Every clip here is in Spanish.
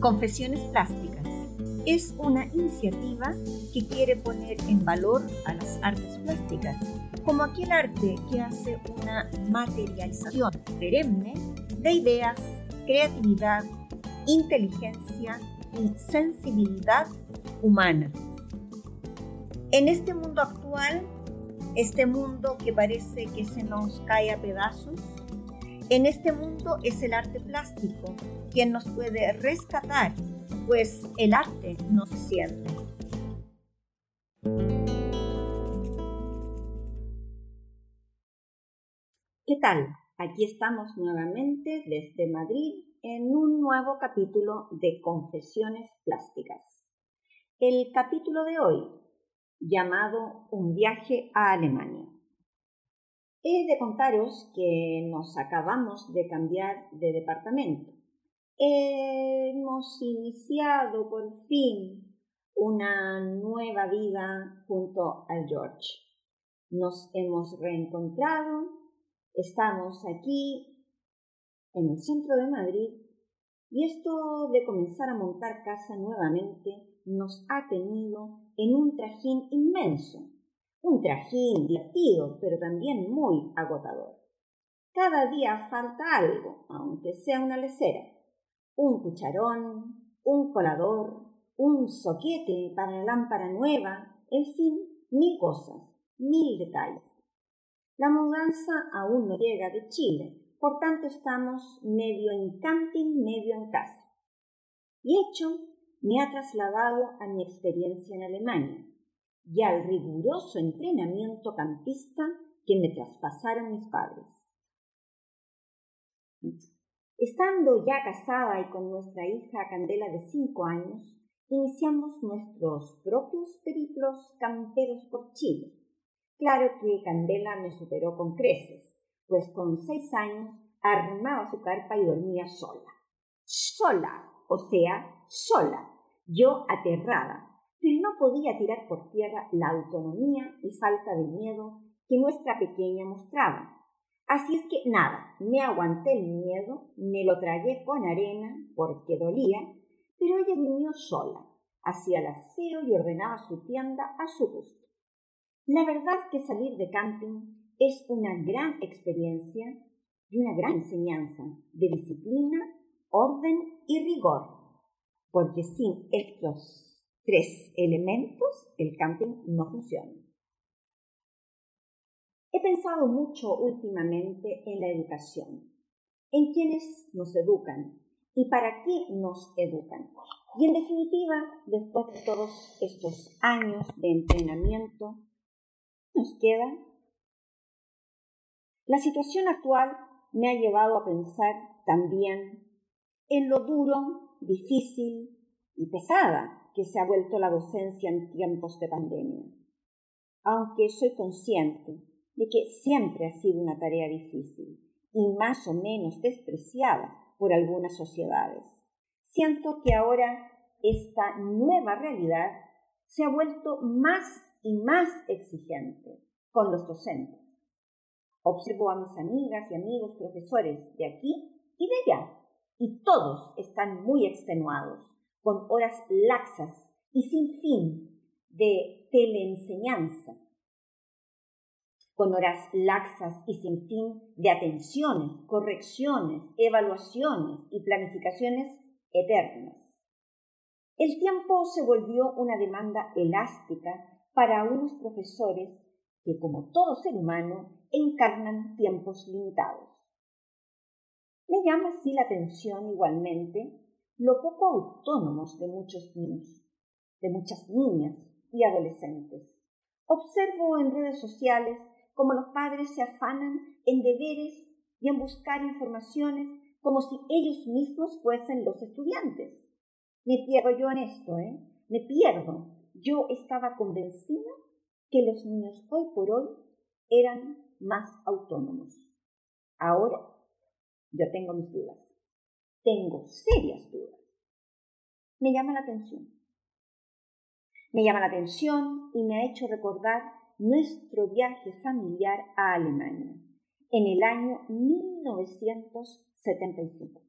Confesiones Plásticas es una iniciativa que quiere poner en valor a las artes plásticas, como aquel arte que hace una materialización perenne de ideas, creatividad, inteligencia y sensibilidad humana. En este mundo actual, este mundo que parece que se nos cae a pedazos, en este mundo es el arte plástico quien nos puede rescatar, pues el arte no se siente. ¿Qué tal? Aquí estamos nuevamente desde Madrid en un nuevo capítulo de Confesiones Plásticas. El capítulo de hoy, llamado Un viaje a Alemania. He de contaros que nos acabamos de cambiar de departamento. Hemos iniciado por fin una nueva vida junto al George. Nos hemos reencontrado, estamos aquí en el centro de Madrid y esto de comenzar a montar casa nuevamente nos ha tenido en un trajín inmenso, un trajín divertido pero también muy agotador. Cada día falta algo, aunque sea una lecera, un cucharón, un colador, un soquete para la lámpara nueva, en fin, mil cosas, mil detalles. La mudanza aún no llega de Chile, por tanto estamos medio en camping, medio en casa. Y hecho me ha trasladado a mi experiencia en Alemania y al riguroso entrenamiento campista que me traspasaron mis padres. Estando ya casada y con nuestra hija Candela de cinco años, iniciamos nuestros propios periplos camperos por Chile. Claro que Candela me superó con creces, pues con seis años armaba su carpa y dormía sola. Sola, o sea, sola. Yo aterrada, no podía tirar por tierra la autonomía y falta de miedo que nuestra pequeña mostraba. Así es que nada, me aguanté el miedo, me lo tragué con arena porque dolía, pero ella durmió sola, hacía el aseo y ordenaba su tienda a su gusto. La verdad que salir de camping es una gran experiencia y una gran enseñanza de disciplina, orden y rigor, porque sin estos tres elementos el camping no funciona. He pensado mucho últimamente en la educación, en quienes nos educan y para qué nos educan. Y en definitiva, después de todos estos años de entrenamiento, nos queda la situación actual me ha llevado a pensar también en lo duro, difícil y pesada que se ha vuelto la docencia en tiempos de pandemia. Aunque soy consciente de que siempre ha sido una tarea difícil y más o menos despreciada por algunas sociedades, siento que ahora esta nueva realidad se ha vuelto más y más exigente con los docentes Observo a mis amigas y amigos profesores de aquí y de allá, y todos están muy extenuados, con horas laxas y sin fin de teleenseñanza, con horas laxas y sin fin de atenciones, correcciones, evaluaciones y planificaciones eternas. El tiempo se volvió una demanda elástica para unos profesores que, como todo ser humano, encarnan tiempos limitados. Me llama así la atención igualmente lo poco autónomos de muchos niños, de muchas niñas y adolescentes. Observo en redes sociales cómo los padres se afanan en deberes y en buscar informaciones como si ellos mismos fuesen los estudiantes. Me pierdo yo en esto, ¿eh? Me pierdo. Yo estaba convencida que los niños hoy por hoy eran más autónomos. Ahora yo tengo mis dudas. Tengo serias dudas. Me llama la atención. Me llama la atención y me ha hecho recordar nuestro viaje familiar a Alemania en el año 1975,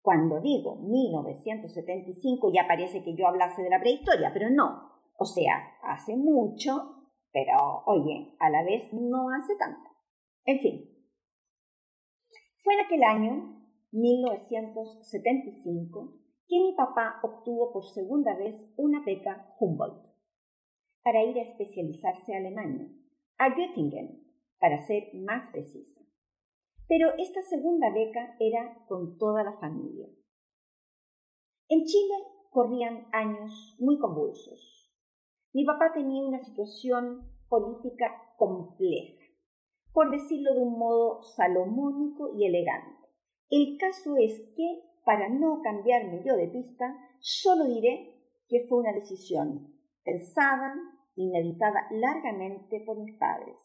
Cuando digo 1975 ya parece que yo hablase de la prehistoria, pero no. O sea, hace mucho, pero oye, a la vez no hace tanto. En fin. Fue en aquel año, 1975, que mi papá obtuvo por segunda vez una beca Humboldt para ir a especializarse a Alemania, a Göttingen, para ser más precisa. Pero esta segunda beca era con toda la familia. En Chile corrían años muy convulsos. Mi papá tenía una situación política compleja, por decirlo de un modo salomónico y elegante. El caso es que, para no cambiarme yo de pista, solo diré que fue una decisión pensada y meditada largamente por mis padres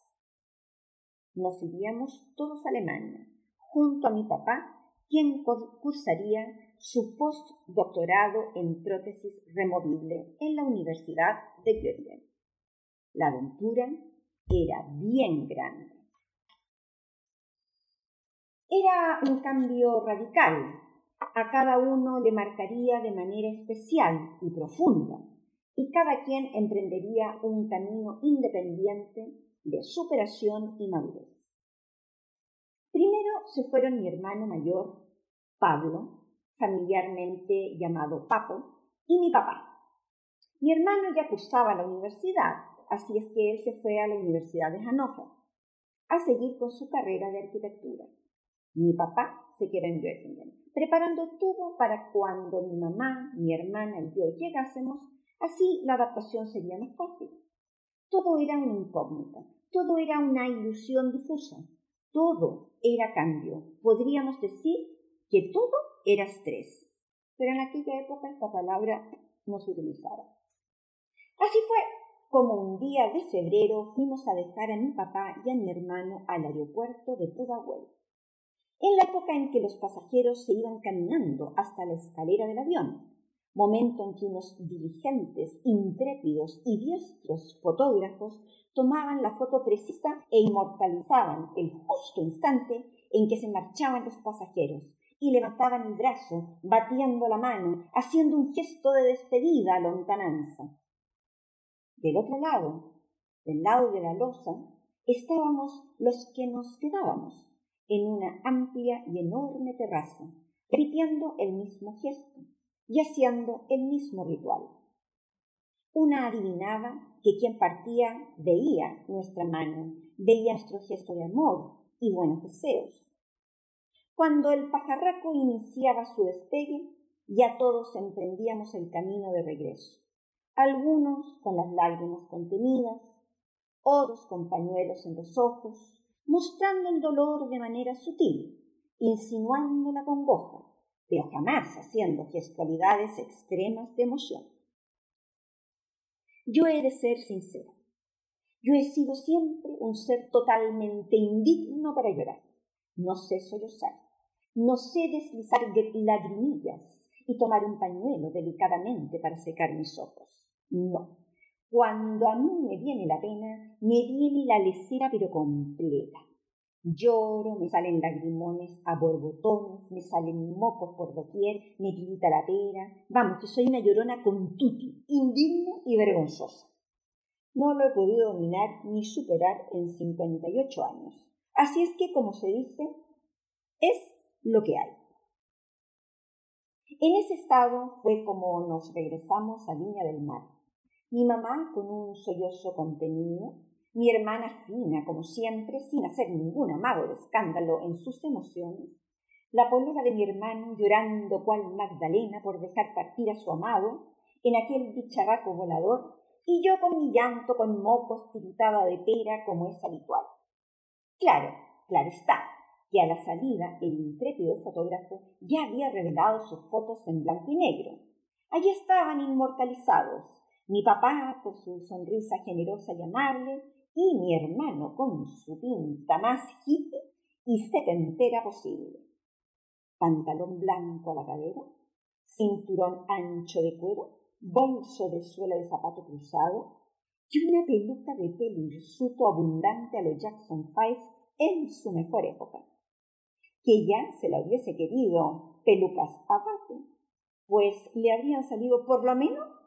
nos iríamos todos a Alemania, junto a mi papá, quien cursaría su postdoctorado en prótesis removible en la Universidad de Göttingen. La aventura era bien grande. Era un cambio radical. A cada uno le marcaría de manera especial y profunda, y cada quien emprendería un camino independiente de superación y madurez. Primero se fueron mi hermano mayor, Pablo, familiarmente llamado Papo, y mi papá. Mi hermano ya cursaba la universidad, así es que él se fue a la Universidad de Hannover a seguir con su carrera de arquitectura. Mi papá se quedó en Göttingen, preparando todo para cuando mi mamá, mi hermana y yo llegásemos, así la adaptación sería más fácil. Todo era una incógnita, todo era una ilusión difusa, todo era cambio. Podríamos decir que todo era estrés, pero en aquella época esta palabra no se utilizaba. Así fue como un día de febrero fuimos a dejar a mi papá y a mi hermano al aeropuerto de Pudahuel. En la época en que los pasajeros se iban caminando hasta la escalera del avión, momento en que unos diligentes, intrépidos y diestros fotógrafos tomaban la foto precisa e inmortalizaban el justo instante en que se marchaban los pasajeros y levantaban el brazo, batiendo la mano, haciendo un gesto de despedida a lontananza. Del otro lado, del lado de la losa, estábamos los que nos quedábamos en una amplia y enorme terraza, repitiendo el mismo gesto y haciendo el mismo ritual. Una adivinaba que quien partía veía nuestra mano, veía nuestro gesto de amor y buenos deseos. Cuando el pajarraco iniciaba su despegue, ya todos emprendíamos el camino de regreso, algunos con las lágrimas contenidas, otros con pañuelos en los ojos, mostrando el dolor de manera sutil, insinuando la congoja, pero jamás haciendo gestualidades extremas de emoción. Yo he de ser sincera. Yo he sido siempre un ser totalmente indigno para llorar. No sé sollozar. No sé deslizar lagrimillas y tomar un pañuelo delicadamente para secar mis ojos. No. Cuando a mí me viene la pena, me viene la lecera pero completa. Lloro, me salen lagrimones a borbotones, me salen mocos por doquier, me tirita la pera. Vamos, que soy una llorona con tuti, indigna y vergonzosa. No lo he podido dominar ni superar en 58 años. Así es que, como se dice, es lo que hay. En ese estado fue como nos regresamos a Viña del Mar. Mi mamá con un sollozo contenido, mi hermana fina, como siempre, sin hacer ningún amago de escándalo en sus emociones, la polera de mi hermano llorando cual Magdalena por dejar partir a su amado en aquel bicharraco volador, y yo con mi llanto con mocos tiritada de pera como es habitual. Claro, claro está, que a la salida el intrépido fotógrafo ya había revelado sus fotos en blanco y negro. Allí estaban inmortalizados mi papá con su sonrisa generosa y amable, y mi hermano con su pinta más hippie y setentera posible. Pantalón blanco a la cadera, cinturón ancho de cuero, bolso de suela de zapato cruzado y una peluca de pelo hirsuto abundante a los Jackson Five en su mejor época. que ya se la hubiese querido pelucas aparte, pues le habrían salido por lo menos,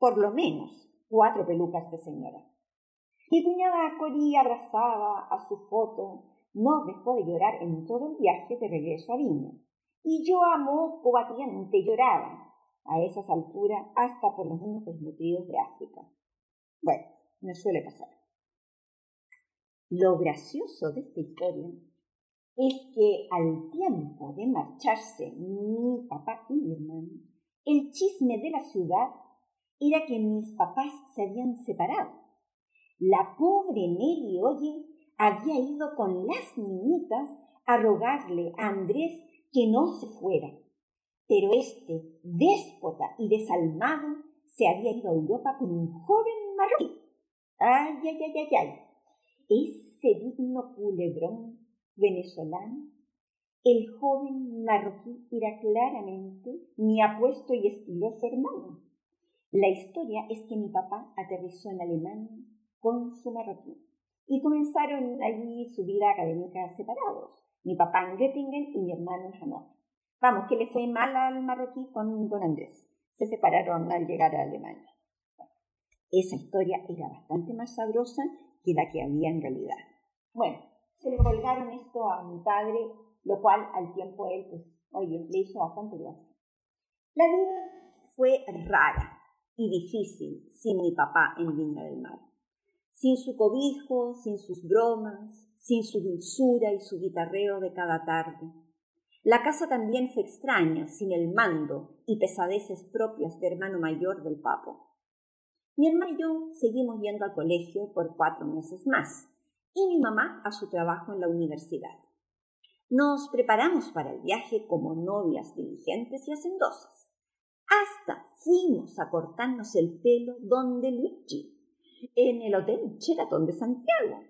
por lo menos, cuatro pelucas de señora. Mi cuñada Cori, abrazada a su foto, no dejó de llorar en todo el viaje de regreso a Viña. Y yo a moco lloraba, a esas alturas, hasta por los niños desnutridos de África. Bueno, me suele pasar. Lo gracioso de esta historia es que al tiempo de marcharse mi papá y mi hermano, el chisme de la ciudad era que mis papás se habían separado. La pobre Nelly Oye había ido con las niñitas a rogarle a Andrés que no se fuera. Pero este, déspota y desalmado, se había ido a Europa con un joven marroquí. Ay, ay, ay, ay, ay. Ese digno culebrón venezolano, el joven marroquí era claramente mi apuesto y estiloso hermano. La historia es que mi papá aterrizó en Alemania con su marroquí y comenzaron allí su vida académica separados. Mi papá en Göttingen y mi hermano en Hannover. Vamos, que le fue mal al marroquí con don Andrés. Se separaron al llegar a Alemania. esa historia era bastante más sabrosa que la que había en realidad. Bueno, se le colgaron esto a mi padre, lo cual al tiempo él, pues, oye, le hizo bastante gracia. La vida fue rara y difícil sin mi papá en Viña del Mar sin su cobijo, sin sus bromas, sin su dulzura y su guitarreo de cada tarde. La casa también fue extraña, sin el mando y pesadeces propias de hermano mayor del papo. Mi hermano y yo seguimos yendo al colegio por cuatro meses más, y mi mamá a su trabajo en la universidad. Nos preparamos para el viaje como novias diligentes y hacendosas. Hasta fuimos a cortarnos el pelo donde Luigi, en el Hotel Sheraton de Santiago.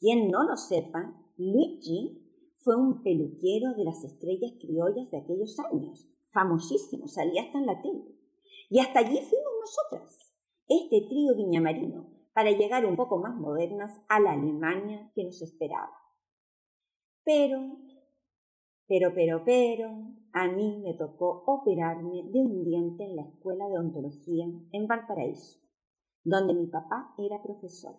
Quien no lo sepa, Luigi fue un peluquero de las estrellas criollas de aquellos años, famosísimo, salía hasta en la tele. Y hasta allí fuimos nosotras, este trío viñamarino, para llegar un poco más modernas a la Alemania que nos esperaba. Pero, pero, pero, pero, a mí me tocó operarme de un diente en la Escuela de Odontología en Valparaíso donde mi papá era profesor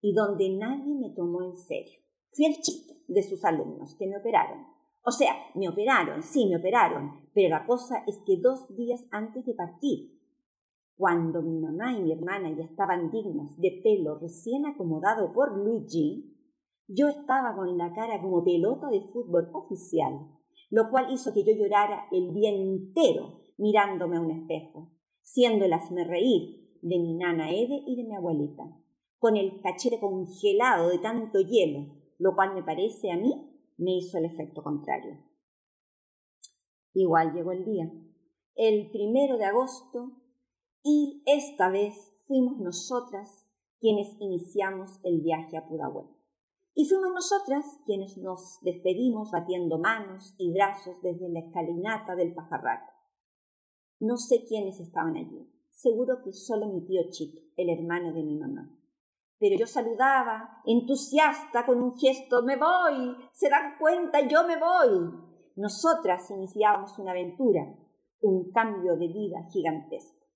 y donde nadie me tomó en serio. Fui el chiste de sus alumnos que me operaron. O sea, me operaron, sí, me operaron, pero la cosa es que dos días antes de partir, cuando mi mamá y mi hermana ya estaban dignas de pelo recién acomodado por Luigi, yo estaba con la cara como pelota de fútbol oficial, lo cual hizo que yo llorara el día entero mirándome a un espejo, siendo el reír de mi nana Ede y de mi abuelita, con el cachete congelado de tanto hielo, lo cual me parece a mí me hizo el efecto contrario. Igual llegó el día, el primero de agosto, y esta vez fuimos nosotras quienes iniciamos el viaje a Pudahuel. Y fuimos nosotras quienes nos despedimos batiendo manos y brazos desde la escalinata del pajarraco. No sé quiénes estaban allí, seguro que solo mi tío Chito, el hermano de mi mamá. Pero yo saludaba, entusiasta, con un gesto, me voy, se dan cuenta, yo me voy. Nosotras iniciábamos una aventura, un cambio de vida gigantesco.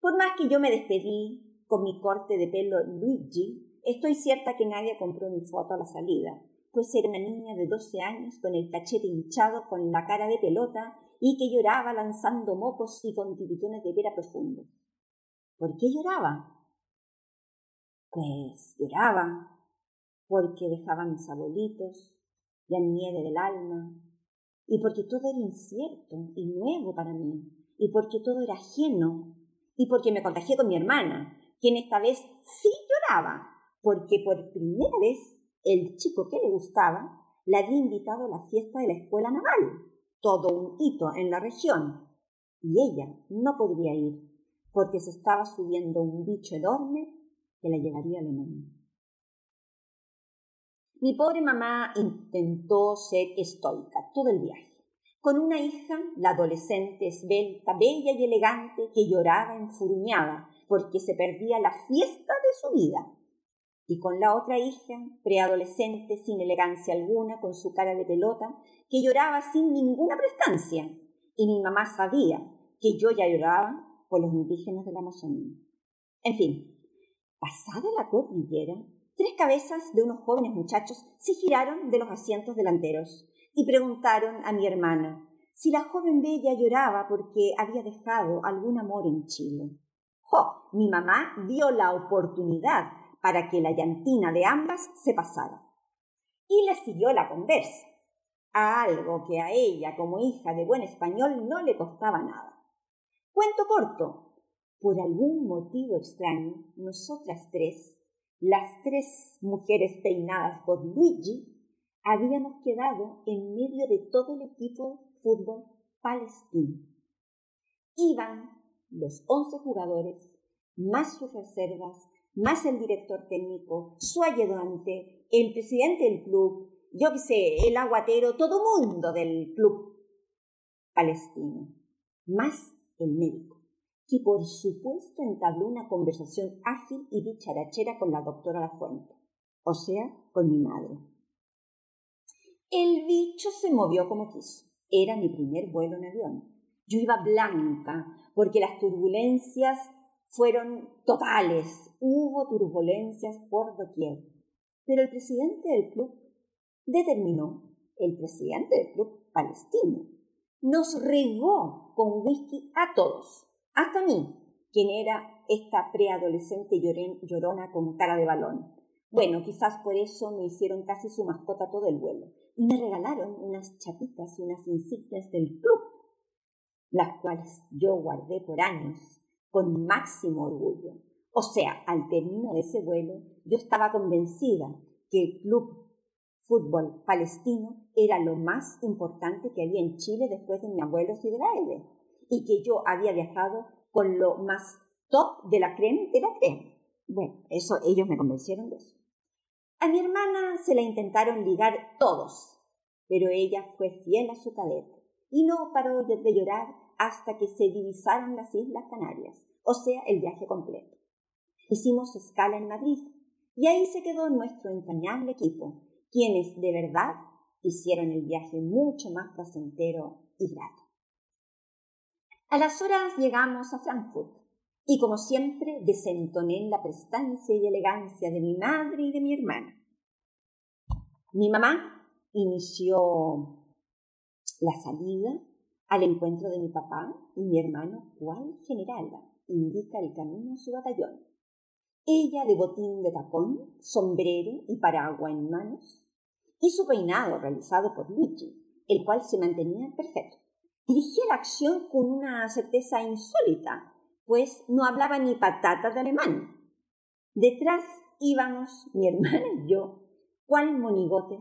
Por más que yo me despedí con mi corte de pelo Luigi, estoy cierta que nadie compró mi foto a la salida, pues era una niña de doce años con el cachete hinchado, con la cara de pelota y que lloraba lanzando mocos y con tiritones de vera profundo. ¿Por qué lloraba? Pues lloraba porque dejaba a mis abuelitos y a mi del alma, y porque todo era incierto y nuevo para mí, y porque todo era ajeno, y porque me contagié con mi hermana, quien esta vez sí lloraba, porque por primera vez el chico que le gustaba la había invitado a la fiesta de la escuela naval todo un hito en la región, y ella no podría ir porque se estaba subiendo un bicho enorme que la llevaría a Alemania. Mi pobre mamá intentó ser estoica todo el viaje, con una hija, la adolescente esbelta, bella y elegante, que lloraba enfurruñada porque se perdía la fiesta de su vida. Y con la otra hija, preadolescente, sin elegancia alguna, con su cara de pelota, que lloraba sin ninguna prestancia, y mi mamá sabía que yo ya lloraba por los indígenas de la Amazonía. En fin, pasada la cordillera, tres cabezas de unos jóvenes muchachos se giraron de los asientos delanteros y preguntaron a mi hermana si la joven bella lloraba porque había dejado algún amor en Chile. ¡Jo! Mi mamá dio la oportunidad para que la llantina de ambas se pasara. Y le siguió la conversa, a algo que a ella, como hija de buen español, no le costaba nada. Cuento corto. Por algún motivo extraño, nosotras tres, las tres mujeres peinadas por Luigi, habíamos quedado en medio de todo el equipo fútbol palestino. Iban los once jugadores, más sus reservas, más el director técnico, su ayudante, el presidente del club, yo qué sé, el aguatero, todo mundo del club palestino, más el médico, que por supuesto entabló una conversación ágil y dicharachera con la doctora Lafuente, o sea, con mi madre. El bicho se movió como quiso. Era mi primer vuelo en avión. Yo iba blanca porque las turbulencias fueron totales. Hubo turbulencias por doquier. Pero el presidente del club determinó, el presidente del club palestino, nos regó con whisky a todos, hasta mí, quien era esta preadolescente llorona con cara de balón. Bueno, quizás por eso me hicieron casi su mascota todo el vuelo y me regalaron unas chapitas unas insignias del club, las cuales yo guardé por años con máximo orgullo. O sea, al término de ese vuelo, yo estaba convencida que el club fútbol palestino era lo más importante que había en Chile después de mi abuelo Sideraide y que yo había viajado con lo más top de la crema de la crema. Bueno, eso ellos me convencieron de eso. A mi hermana se la intentaron ligar todos, pero ella fue fiel a su cadete y no paró de llorar hasta que se divisaron las Islas Canarias, o sea, el viaje completo. Hicimos escala en Madrid y ahí se quedó nuestro entrañable equipo, quienes de verdad hicieron el viaje mucho más placentero y grato. A las horas llegamos a Frankfurt y como siempre desentoné en la prestancia y elegancia de mi madre y de mi hermana. Mi mamá inició la salida al encuentro de mi papá y mi hermano, cual general indica el camino a su batallón. Ella de botín de tacón, sombrero y paraguas en manos, y su peinado realizado por Luigi, el cual se mantenía perfecto. Dirigía la acción con una certeza insólita, pues no hablaba ni patata de alemán. Detrás íbamos mi hermana y yo, cual monigotes,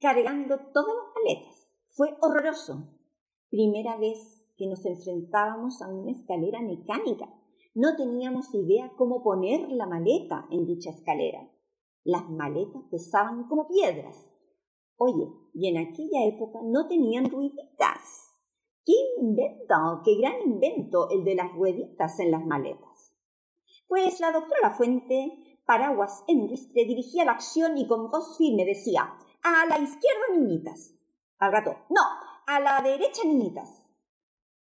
cargando todas las paletas. Fue horroroso. Primera vez que nos enfrentábamos a una escalera mecánica. No teníamos idea cómo poner la maleta en dicha escalera. Las maletas pesaban como piedras. Oye, y en aquella época no tenían rueditas. ¡Qué invento! ¡Qué gran invento el de las rueditas en las maletas! Pues la doctora Fuente, paraguas en ristre, dirigía la acción y con voz firme decía a la izquierda, niñitas. Al gato, no, a la derecha, niñitas.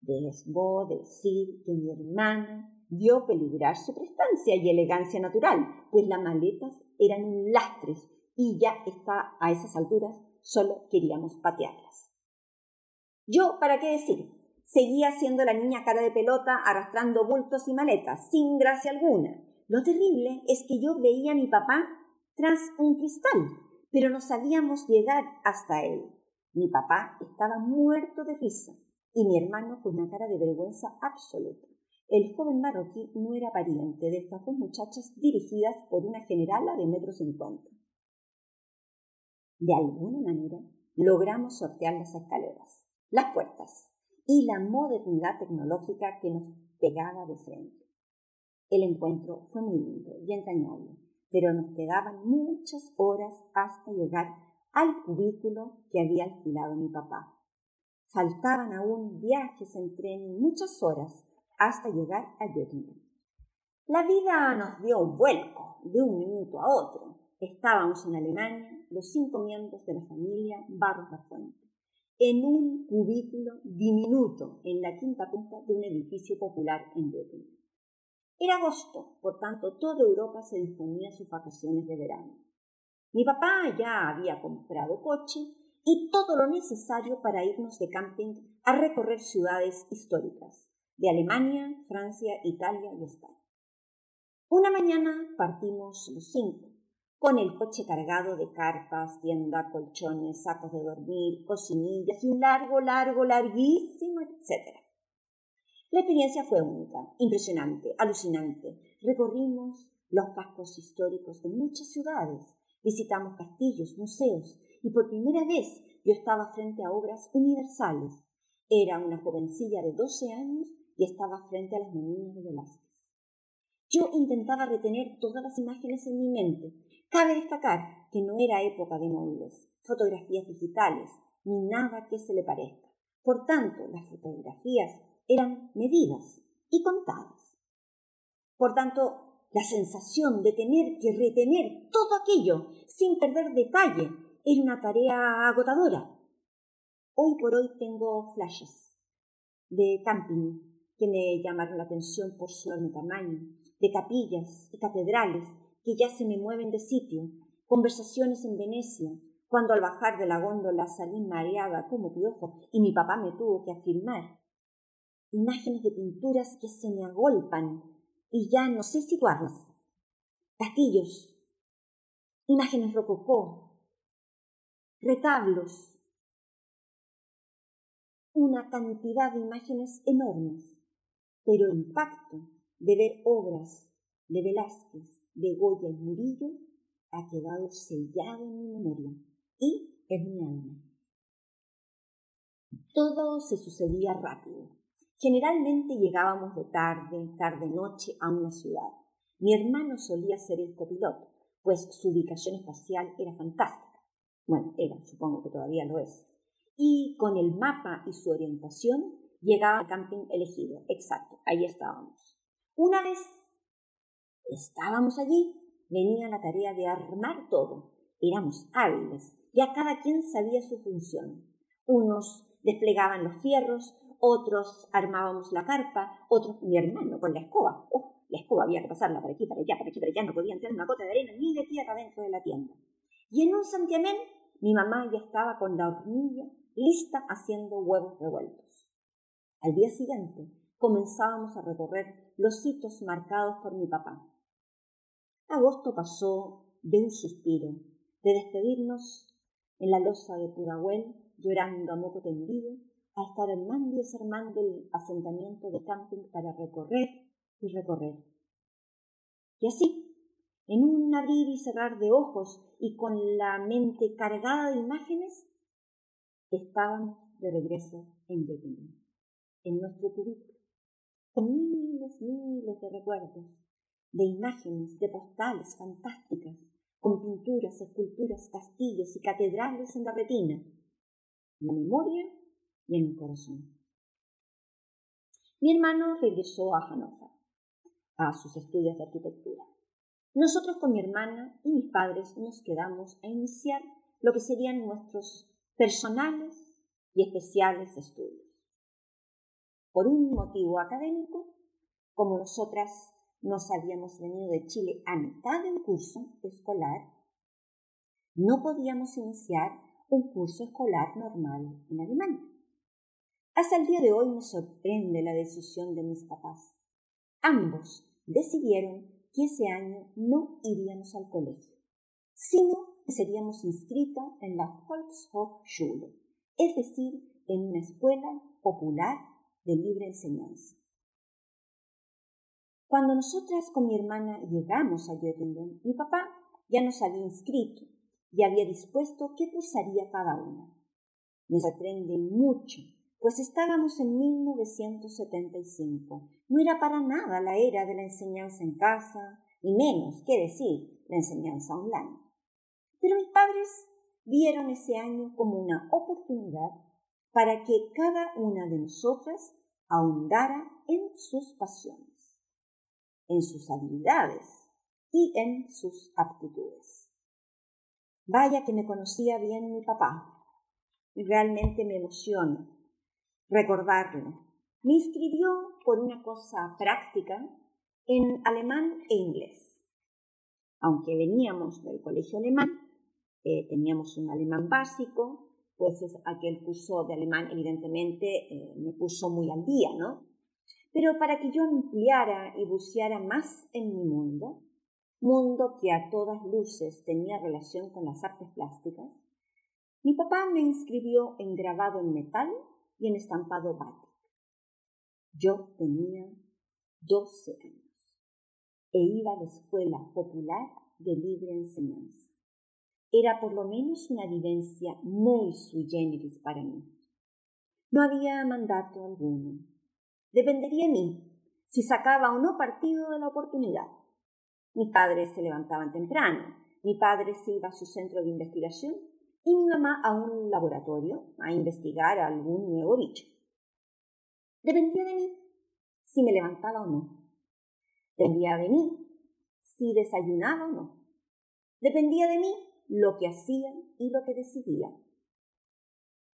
Debo decir que mi hermana vio peligrar su prestancia y elegancia natural, pues las maletas eran un lastres y ya está a esas alturas, solo queríamos patearlas. Yo, ¿para qué decir? Seguía siendo la niña cara de pelota, arrastrando bultos y maletas, sin gracia alguna. Lo terrible es que yo veía a mi papá tras un cristal, pero no sabíamos llegar hasta él. Mi papá estaba muerto de risa y mi hermano con una cara de vergüenza absoluta. El joven marroquí no era pariente de estas dos muchachas dirigidas por una generala de metro cincuenta. De alguna manera logramos sortear las escaleras las puertas y la modernidad tecnológica que nos pegaba de frente. El encuentro fue muy lindo y entrañable, pero nos quedaban muchas horas hasta llegar al cubículo que había alquilado mi papá. Faltaban aún viajes en tren y muchas horas hasta llegar a Göttingen. La vida nos dio un vuelco de un minuto a otro. Estábamos en Alemania, los cinco miembros de la familia Barros en un cubículo diminuto en la quinta punta de un edificio popular en Göttingen. Era agosto, por tanto toda Europa se disponía a sus vacaciones de verano. Mi papá ya había comprado coche y todo lo necesario para irnos de camping a recorrer ciudades históricas de Alemania, Francia, Italia y España. Una mañana partimos los cinco, con el coche cargado de carpas, tienda, colchones, sacos de dormir, cocinillas y un largo, largo, larguísimo, etcétera. La experiencia fue única, impresionante, alucinante. Recorrimos los cascos históricos de muchas ciudades, visitamos castillos, museos, y por primera vez yo estaba frente a obras universales. Era una jovencilla de 12 años y estaba frente a las meninas de Velázquez. Yo intentaba retener todas las imágenes en mi mente. Cabe destacar que no era época de móviles, fotografías digitales, ni nada que se le parezca. Por tanto, las fotografías eran medidas y contadas. Por tanto, la sensación de tener que retener todo aquello sin perder detalle era una tarea agotadora. Hoy por hoy tengo flashes de camping que me llamaron la atención por su enorme tamaño, de capillas y catedrales que ya se me mueven de sitio, conversaciones en Venecia, cuando al bajar de la góndola salí mareada como piojo y mi papá me tuvo que afirmar imágenes de pinturas que se me agolpan y ya no sé situarlas. Castillos, imágenes rococó, retablos, una cantidad de imágenes enormes, pero el impacto de ver obras de Velázquez, de Goya y Murillo ha quedado sellado en mi memoria y en mi alma. Todo se sucedía rápido. Generalmente llegábamos de tarde, tarde-noche a una ciudad. Mi hermano solía ser el copiloto, pues su ubicación espacial era fantástica. Bueno, era, supongo que todavía lo es. Y con el mapa y su orientación llegaba al camping elegido. Exacto, ahí estábamos. Una vez estábamos allí, venía la tarea de armar todo. Éramos hábiles, ya cada quien sabía su función. Unos desplegaban los fierros, otros armábamos la carpa, otros mi hermano con la escoba. Oh, la escoba había que pasarla para aquí, para allá, para aquí, para allá, no podía entrar una gota de arena ni de tierra dentro de la tienda. Y en un santiamén mi mamá ya estaba con la hornilla lista haciendo huevos revueltos. Al día siguiente comenzábamos a recorrer los sitios marcados por mi papá. Agosto pasó de un suspiro, de despedirnos en la losa de Pudahuel, llorando a moco tendido, a estar armando y desarmando el asentamiento de camping para recorrer y recorrer. Y así, en un abrir y cerrar de ojos y con la mente cargada de imágenes, estábamos de regreso en Göttingen, en nuestro cubículo, con miles, miles de recuerdos, de imágenes, de postales fantásticas, con pinturas, esculturas, castillos y catedrales en la retina. La memoria y en mi corazón. Mi hermano regresó a Hannover, a sus estudios de arquitectura. Nosotros con mi hermana y mis padres nos quedamos a iniciar lo que serían nuestros personales y especiales estudios. Por un motivo académico, como nosotras nos habíamos venido de Chile a mitad de un curso escolar, no podíamos iniciar un curso escolar normal en Alemania. Hasta el día de hoy me sorprende la decisión de mis papás. Ambos decidieron que ese año no iríamos al colegio, sino que seríamos inscritas en la Volkshochschule, es decir, en una escuela popular de libre enseñanza. Cuando nosotras con mi hermana llegamos a Göttingen, mi papá ya nos había inscrito y había dispuesto qué cursaría cada una. Me sorprende mucho pues estábamos en 1975. No era para nada la era de la enseñanza en casa, y menos, qué decir, la enseñanza online. Pero mis padres vieron ese año como una oportunidad para que cada una de nosotras ahondara en sus pasiones. en sus habilidades y en sus aptitudes. Vaya que me conocía bien mi papá. Realmente me emociona recordarlo. Me inscribió por una cosa práctica en alemán e inglés. Aunque veníamos del colegio alemán, eh, teníamos un alemán básico, pues es aquel curso de alemán evidentemente eh, me puso muy al día, ¿no? Pero para que yo ampliara y buceara más en mi mundo, mundo que a todas luces tenía relación con las artes plásticas, mi papá me inscribió en grabado en metal y estampado batik. Yo tenía 12 años e iba a la escuela popular de libre enseñanza. Era por lo menos una vivencia muy sui generis para mí. No había mandato alguno. Dependería de mí si sacaba o no partido de la oportunidad. Mis padres se levantaban temprano, mi padre se iba a su centro de investigación y mi mamá a un laboratorio a investigar algún nuevo bicho. Dependía de mí si me levantaba o no. Dependía de mí si desayunaba o no. Dependía de mí lo que hacía y lo que decidía.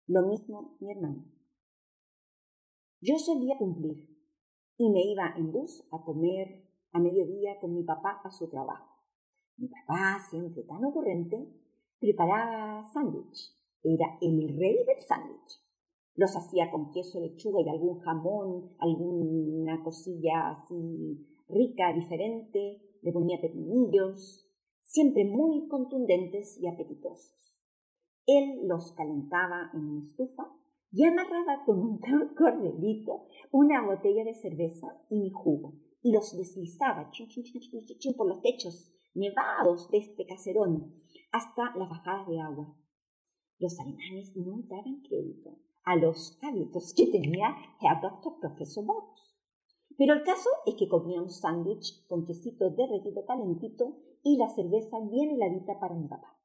Lo mismo mi hermano. Yo solía cumplir y me iba en bus a comer a mediodía con mi papá a su trabajo. Mi papá, siempre tan ocurrente, preparaba sándwich. Era el rey del sándwich. Los hacía con queso, lechuga y algún jamón, alguna cosilla así rica, diferente. Le ponía pepinillos, siempre muy contundentes y apetitosos. Él los calentaba en una estufa y amarraba con un cordelito una botella de cerveza y mi jugo y los deslizaba por los techos nevados de este caserón hasta las bajadas de agua. Los alemanes no daban crédito a los hábitos que tenía el doctor profesor Box. Pero el caso es que comíamos sándwich con quesito derretido calentito y la cerveza bien heladita para mi papá.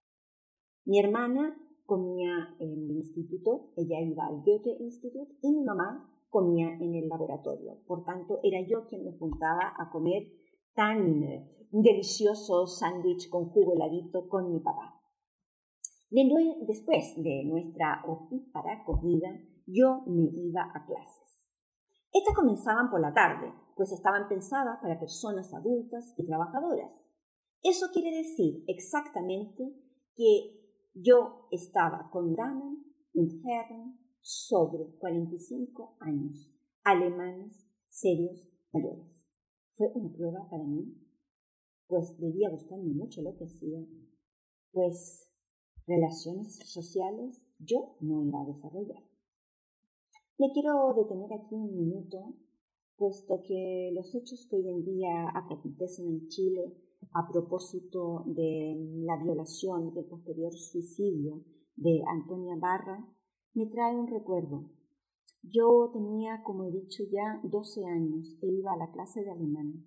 Mi hermana comía en el instituto, ella iba al Goethe Institut y mi mamá comía en el laboratorio. Por tanto, era yo quien me juntaba a comer tan eh, delicioso sándwich con jugo heladito con mi papá. Después de nuestra para comida, yo me iba a clases. Estas comenzaban por la tarde, pues estaban pensadas para personas adultas y trabajadoras. Eso quiere decir exactamente que yo estaba con Damen und Herren sobre 45 años, alemanes, serios, mayores. Fue una prueba para mí, pues debía gustarme mucho lo que hacía, pues relaciones sociales yo no iba a desarrollar. Me quiero detener aquí un minuto, puesto que los hechos que hoy en día acontecen en Chile a propósito de la violación y del posterior suicidio de Antonia Barra me trae un recuerdo. Yo tenía, como he dicho ya, 12 años e iba a la clase de alemán.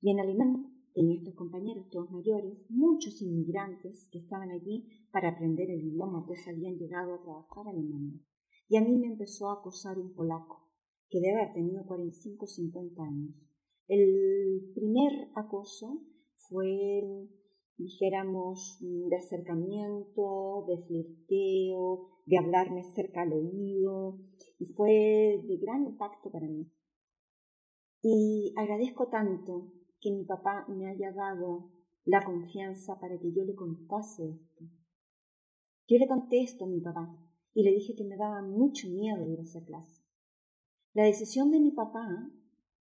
Y en alemán tenía estos compañeros, todos mayores, muchos inmigrantes que estaban allí para aprender el idioma, pues habían llegado a trabajar alemán. Y a mí me empezó a acosar un polaco, que debe haber tenido 45 o 50 años. El primer acoso fue dijéramos, de acercamiento, de flirteo, de hablarme cerca al oído, y fue de gran impacto para mí. Y agradezco tanto que mi papá me haya dado la confianza para que yo le contase esto. Yo le conté esto a mi papá y le dije que me daba mucho miedo ir a esa clase. La decisión de mi papá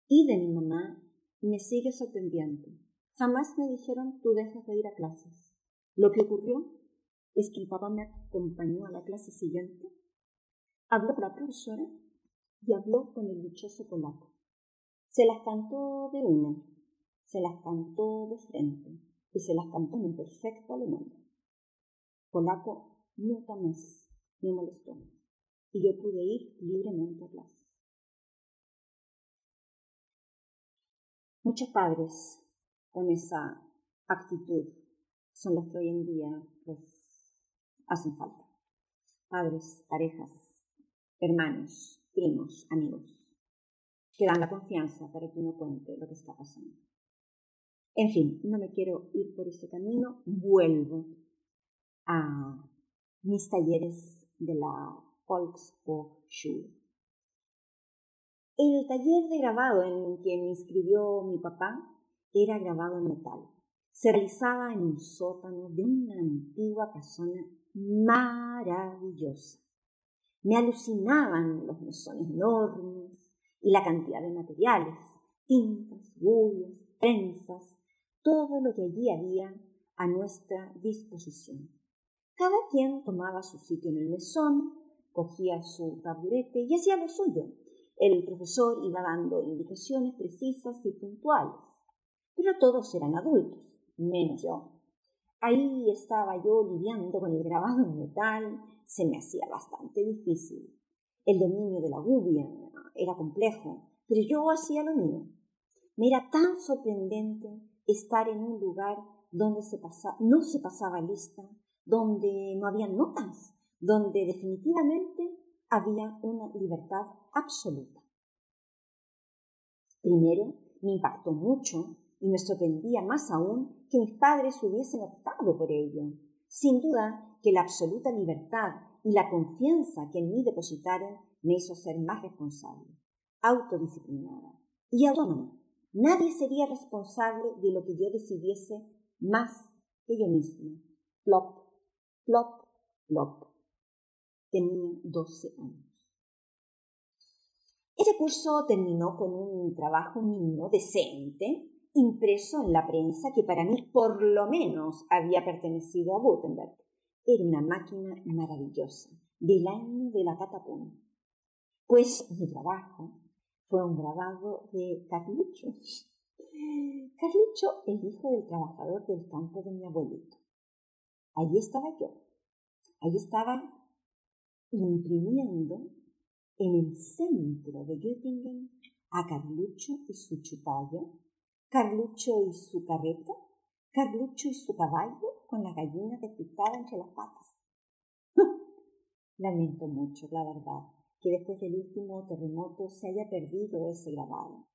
y de mi mamá me sigue sorprendiendo. Jamás me dijeron tú dejas de ir a clases. Lo que ocurrió es que el papá me acompañó a la clase siguiente, habló con la y habló con el dichoso polaco. Se las cantó de una, se las cantó de frente y se las cantó en perfecto alemán. Polaco nunca más me molestó y yo pude ir libremente a clases. Muchos padres con esa actitud son los que hoy en día pues, hacen falta. Padres, parejas, hermanos, primos, amigos, que dan la confianza para que uno cuente lo que está pasando. En fin, no me quiero ir por ese camino, vuelvo a mis talleres de la Volkshochschule. El taller de grabado en que me inscribió mi papá era grabado en metal. Se realizaba en un sótano de una antigua casona maravillosa. Me alucinaban los mesones enormes y la cantidad de materiales, tintas, gullas, prensas, todo lo que allí había a nuestra disposición. Cada quien tomaba su sitio en el mesón, cogía su taburete y hacía lo suyo. El profesor iba dando indicaciones precisas y puntuales, pero todos eran adultos, menos yo. Ahí estaba yo lidiando con el grabado en metal, se me hacía bastante difícil. El dominio de la gubia era complejo, pero yo hacía lo mío. Me era tan sorprendente estar en un lugar donde se no se pasaba lista, donde no había notas, donde definitivamente había una libertad absoluta. Primero, me impactó mucho y me sorprendía más aún que mis padres hubiesen optado por ello. Sin duda que la absoluta libertad y la confianza que en mí depositaron me hizo ser más responsable, autodisciplinada y autónoma. Nadie sería responsable de lo que yo decidiese más que yo misma. Plop, plop, plop. Tenía 12 años. Ese curso terminó con un trabajo mío decente, impreso en la prensa que para mí por lo menos había pertenecido a Gutenberg. Era una máquina maravillosa, del año de la catapum. Pues mi trabajo fue un grabado de Carlucho. Carlucho, el hijo del trabajador del campo de mi abuelito. Allí estaba yo. Allí estaba imprimiendo en el centro de Göttingen a Carlucho y su chupalla, Carlucho y su carreta, Carlucho y su caballo con la gallina despistada entre las patas. Lamento mucho, la verdad, que después del último terremoto se haya perdido ese grabado.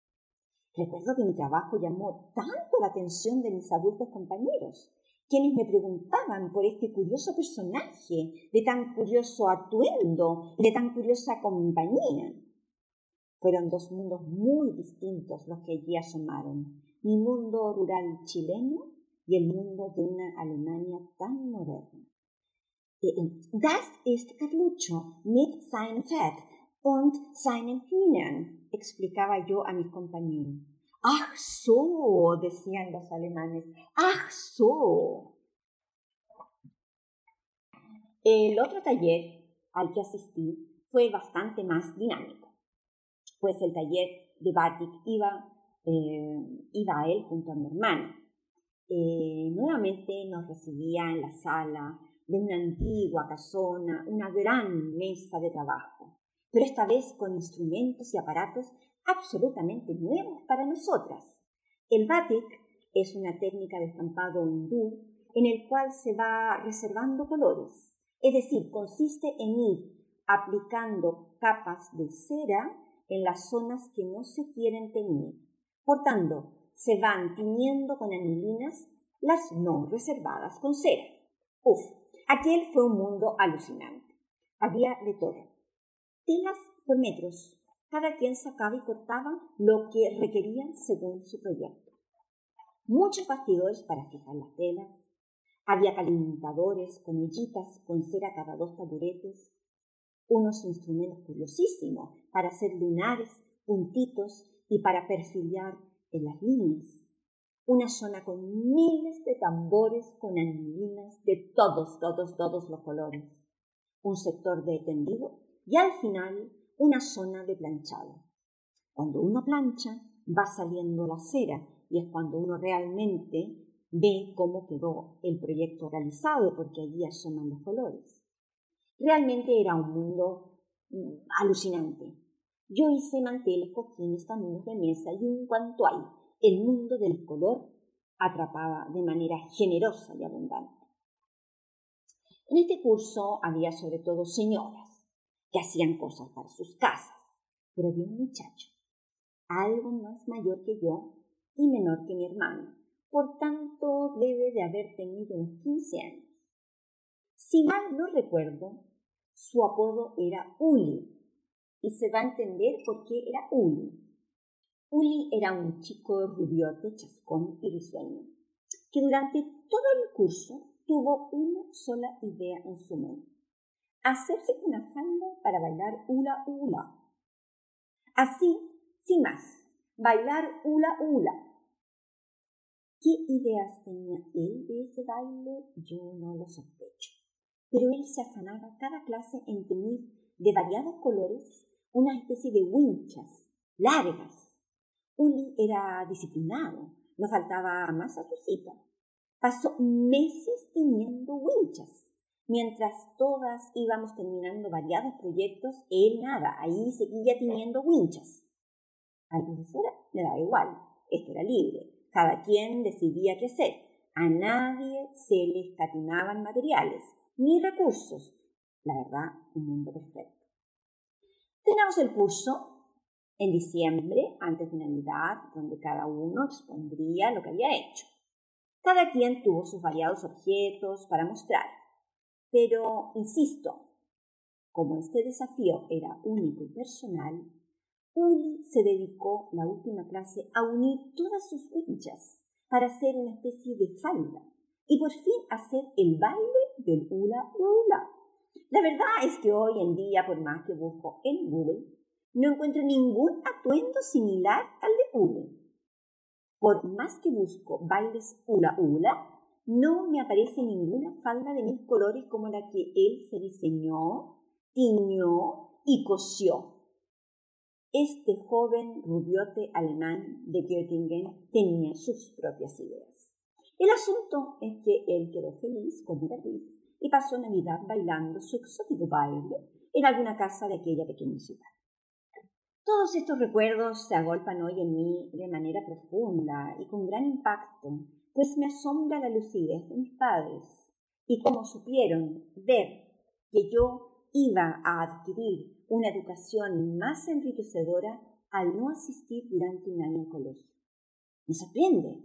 Recuerdo que mi trabajo llamó tanto la atención de mis adultos compañeros, quienes me preguntaban por este curioso personaje, de tan curioso atuendo, de tan curiosa compañía. Fueron dos mundos muy distintos los que allí asomaron, mi mundo rural chileno y el mundo de una Alemania tan moderna. Das ist Carlucho mit seinem Pferd und seinen Hühnern, explicaba yo a mis compañeros. ¡Ach so! decían los alemanes. ¡Ach so! El otro taller al que asistí fue bastante más dinámico, pues el taller de Batik iba, eh, iba a él junto a mi hermana. Eh, nuevamente nos recibía en la sala de una antigua casona, una gran mesa de trabajo, pero esta vez con instrumentos y aparatos absolutamente nuevos para nosotras. El batik es una técnica de estampado hindú en el cual se va reservando colores, es decir, consiste en ir aplicando capas de cera en las zonas que no se quieren teñir. Por tanto, se van tiñendo con anilinas las no reservadas con cera. Uf, aquel fue un mundo alucinante. Había de todo. Telas por metros, cada quien sacaba y cortaba lo que requerían según su proyecto. Muchos bastidores para fijar las telas, había calentadores con ollitas con cera cada dos taburetes, unos instrumentos curiosísimos para hacer lunares, puntitos y para perfilar en las líneas. Una zona con miles de tambores con anilinas de todos, todos, todos los colores. Un sector de tendido y al final una zona de planchado. Cuando uno plancha, va saliendo la cera y es cuando uno realmente ve cómo quedó el proyecto realizado, porque allí asoman los colores. Realmente era un mundo mm, alucinante. Yo hice manteles, cojines, caminos de mesa y en cuanto hay, el mundo del color atrapaba de manera generosa y abundante. En este curso había sobre todo señoras, que hacían cosas para sus casas. Pero había un muchacho, algo más mayor que yo y menor que mi hermano, por tanto debe de haber tenido unos 15 años. Si mal no recuerdo, su apodo era Uli, y se va a entender por qué era Uli. Uli era un chico rubiote, chascón y risueño, que durante todo el curso tuvo una sola idea en su mente, hacerse una falda para bailar hula hula. Así, sin más, bailar hula hula ¿Qué ideas tenía él de ese baile? Yo no lo sospecho. Pero él se afanaba cada clase en tener de variados colores una especie de winchas largas. Uli era disciplinado, no faltaba más a su cita. Pasó meses teniendo winchas. Mientras todas íbamos terminando variados proyectos, él nada, ahí seguía teniendo winchas. Al profesor le daba igual, esto era libre, cada quien decidía qué hacer. A nadie se le escatimaban materiales ni recursos. La verdad, un mundo perfecto. Tenemos el curso en diciembre, antes de Navidad, donde cada uno expondría lo que había hecho. Cada quien tuvo sus variados objetos para mostrar. Pero, insisto, como este desafío era único y personal, Uli se dedicó la última clase a unir todas sus winchas para hacer una especie de falda y por fin hacer el baile del hula hula. La verdad es que hoy en día, por más que busco en Google, no encuentro ningún atuendo similar al de Uli. Por más que busco bailes hula hula, no me aparece ninguna falda de mil colores como la que él se diseñó, tiñó y cosió este joven rubiote alemán de Göttingen tenía sus propias ideas. El asunto es que él quedó feliz con David y pasó Navidad bailando su exótico baile en alguna casa de aquella pequeña ciudad. Todos estos recuerdos se agolpan hoy en mí de manera profunda y con gran impacto, pues me asombra la lucidez de mis padres y cómo supieron ver que yo iba a adquirir una educación más enriquecedora al no asistir durante un año al colegio. Me sorprende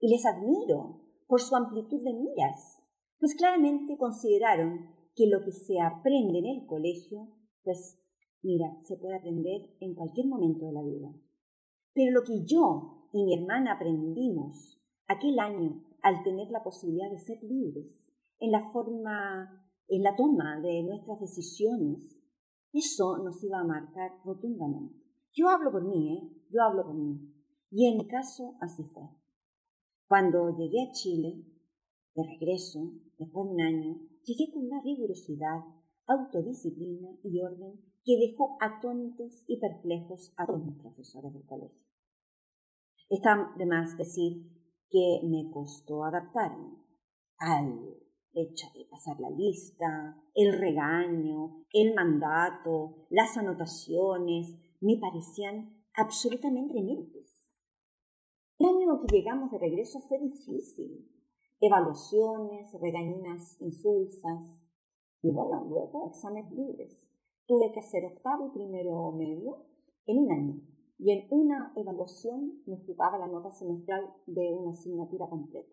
y les admiro por su amplitud de miras, pues claramente consideraron que lo que se aprende en el colegio, pues mira, se puede aprender en cualquier momento de la vida. Pero lo que yo y mi hermana aprendimos aquel año al tener la posibilidad de ser libres en la forma, en la toma de nuestras decisiones, eso nos iba a marcar rotundamente. Yo hablo por mí, ¿eh? Yo hablo por mí. Y en mi caso así fue. Cuando llegué a Chile, de regreso, después de un año, llegué con una rigurosidad, autodisciplina y orden que dejó atónitos y perplejos a todos los profesores del colegio. Está de más decir que me costó adaptarme al hecha de pasar la lista, el regaño, el mandato, las anotaciones, me parecían absolutamente inútiles. El año que llegamos de regreso fue difícil. Evaluaciones, regañinas insulsas y bueno, luego exámenes libres. Tuve que hacer octavo y primero medio en un año y en una evaluación me ocupaba la nota semestral de una asignatura completa.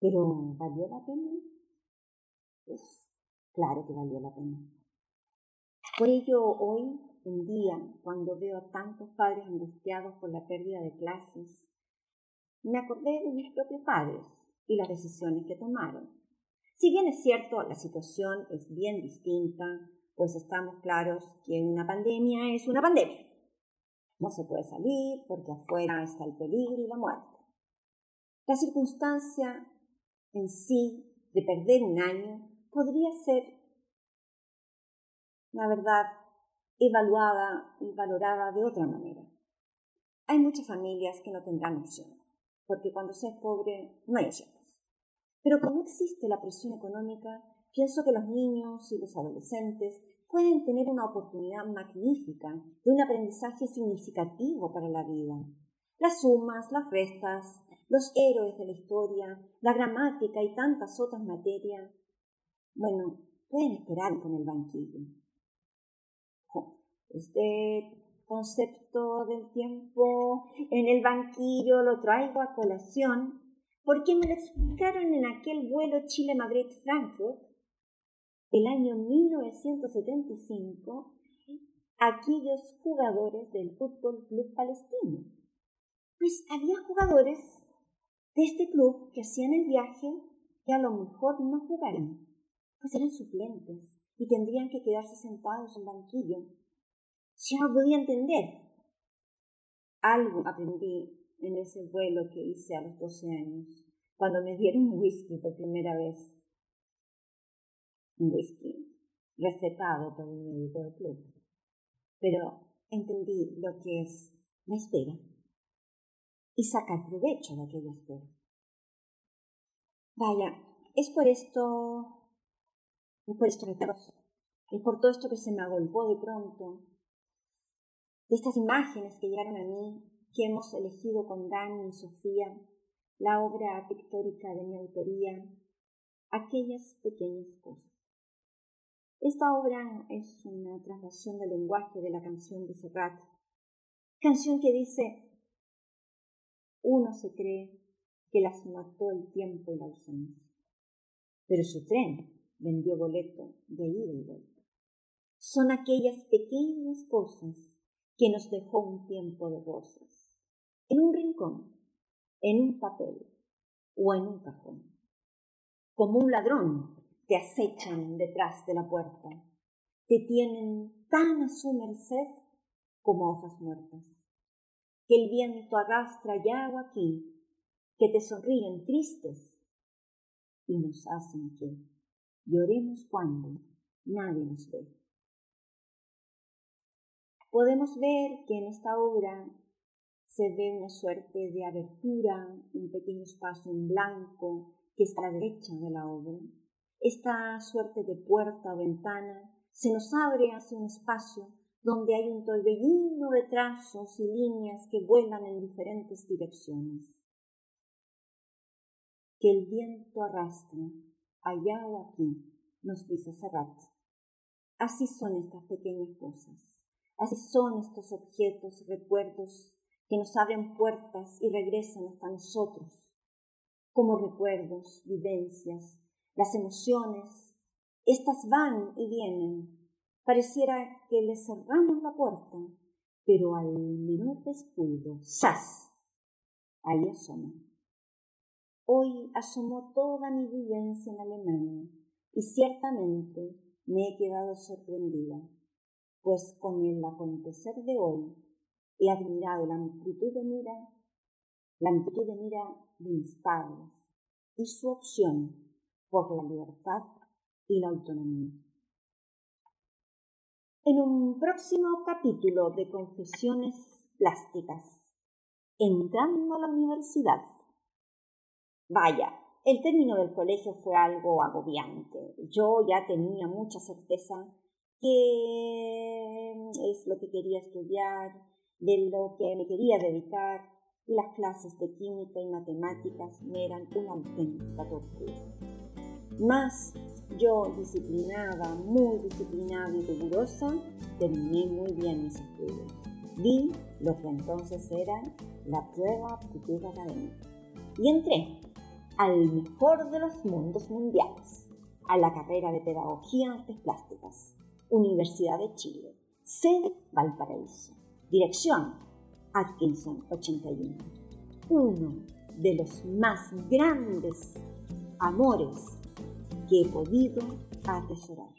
Pero ¿valió la pena? Pues claro que valió la pena. Por ello hoy en día, cuando veo a tantos padres angustiados por la pérdida de clases, me acordé de mis propios padres y las decisiones que tomaron. Si bien es cierto, la situación es bien distinta, pues estamos claros que una pandemia es una pandemia. No se puede salir porque afuera está el peligro y la muerte. La circunstancia en sí de perder un año podría ser, la verdad, evaluada y valorada de otra manera. Hay muchas familias que no tendrán opción, porque cuando se es pobre no hay opciones. Pero como existe la presión económica, pienso que los niños y los adolescentes pueden tener una oportunidad magnífica de un aprendizaje significativo para la vida. Las sumas, las restas, los héroes de la historia, la gramática y tantas otras materias, bueno, pueden esperar con el banquillo. Este concepto del tiempo en el banquillo lo traigo a colación porque me lo explicaron en aquel vuelo Chile-Madrid-Frankfurt el año 1975 aquellos jugadores del Fútbol Club Palestino. Pues había jugadores de este club que hacían el viaje que a lo mejor no jugaran, pues eran suplentes y tendrían que quedarse sentados en banquillo. Yo no podía entender. Algo aprendí en ese vuelo que hice a los 12 años, cuando me dieron whisky por primera vez. Un whisky recetado por el médico del club. Pero entendí lo que es la espera y sacar provecho de aquella espera. Vaya, es por esto es por esto es por todo esto que se me agolpó de pronto, de estas imágenes que llegaron a mí, que hemos elegido con Dani y Sofía, la obra pictórica de mi autoría, aquellas pequeñas cosas. Esta obra es una traslación del lenguaje de la canción de Serrat, canción que dice, uno se cree que las mató el tiempo y la ausencia, pero su tren vendió boleto de ida y vuelta. Son aquellas pequeñas cosas que nos dejó un tiempo de rosas, en un rincón, en un papel o en un cajón. Como un ladrón te acechan detrás de la puerta, te tienen tan a su merced como hojas muertas, que el viento arrastra ya aquí, que te sonríen tristes y nos hacen que Lloremos cuando nadie nos ve. Podemos ver que en esta obra se ve una suerte de abertura, un pequeño espacio en blanco que está a la derecha de la obra. Esta suerte de puerta o ventana se nos abre hacia un espacio donde hay un torbellino de trazos y líneas que vuelan en diferentes direcciones. Que el viento arrastra allá o aquí, nos dice Serrat. Así son estas pequeñas cosas, así son estos objetos, recuerdos que nos abren puertas y regresan hasta nosotros, como recuerdos, vivencias, las emociones, estas van y vienen. Pareciera que le cerramos la puerta, pero al menor descuido, ¡zas! Ahí asoma Hoy asomó toda mi vivencia en Alemania y ciertamente me he quedado sorprendida, pues con el acontecer de hoy he admirado la amplitud de mira, la amplitud de mira de mis padres y su opción por la libertad y la autonomía. En un próximo capítulo de Confesiones Plásticas, entrando a la universidad, Vaya, el término del colegio fue algo agobiante. Yo ya tenía mucha certeza que es lo que quería estudiar, de lo que me quería dedicar, las clases de química y matemáticas me eran una auténtica tortura. Más yo, disciplinada, muy disciplinada y rigurosa, terminé muy bien mis estudios. Vi lo que entonces era la prueba aptitud académica. Y entré al mejor de los mundos mundiales, a la carrera de Pedagogía Artes Plásticas, Universidad de Chile, sede Valparaíso, dirección Atkinson 81. Uno de los más grandes amores que he podido atesorar.